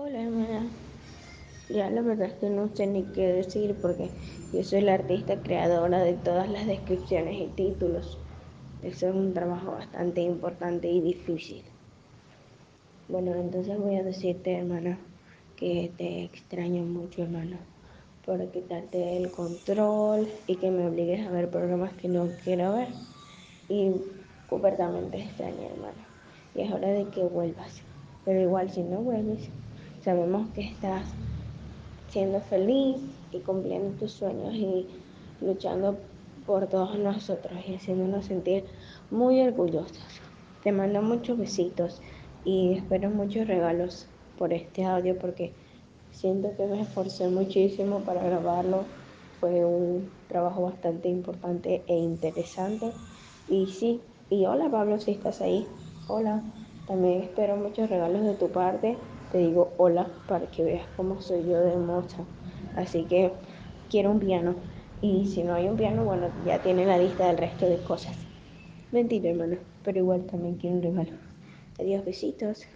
Hola hermana, ya la verdad es que no sé ni qué decir porque yo soy la artista creadora de todas las descripciones y títulos. Eso es un trabajo bastante importante y difícil. Bueno, entonces voy a decirte hermana que te extraño mucho hermana por quitarte el control y que me obligues a ver programas que no quiero ver. Y Cooper también te extraña hermana. Y es hora de que vuelvas. Pero igual si no vuelves, Sabemos que estás siendo feliz y cumpliendo tus sueños y luchando por todos nosotros y haciéndonos sentir muy orgullosos. Te mando muchos besitos y espero muchos regalos por este audio porque siento que me esforcé muchísimo para grabarlo. Fue un trabajo bastante importante e interesante. Y sí, y hola Pablo si estás ahí. Hola. También espero muchos regalos de tu parte te digo hola para que veas cómo soy yo de mocha. Así que quiero un piano. Y si no hay un piano, bueno, ya tiene la lista del resto de cosas. Mentira, hermano, pero igual también quiero un regalo. Adiós, besitos.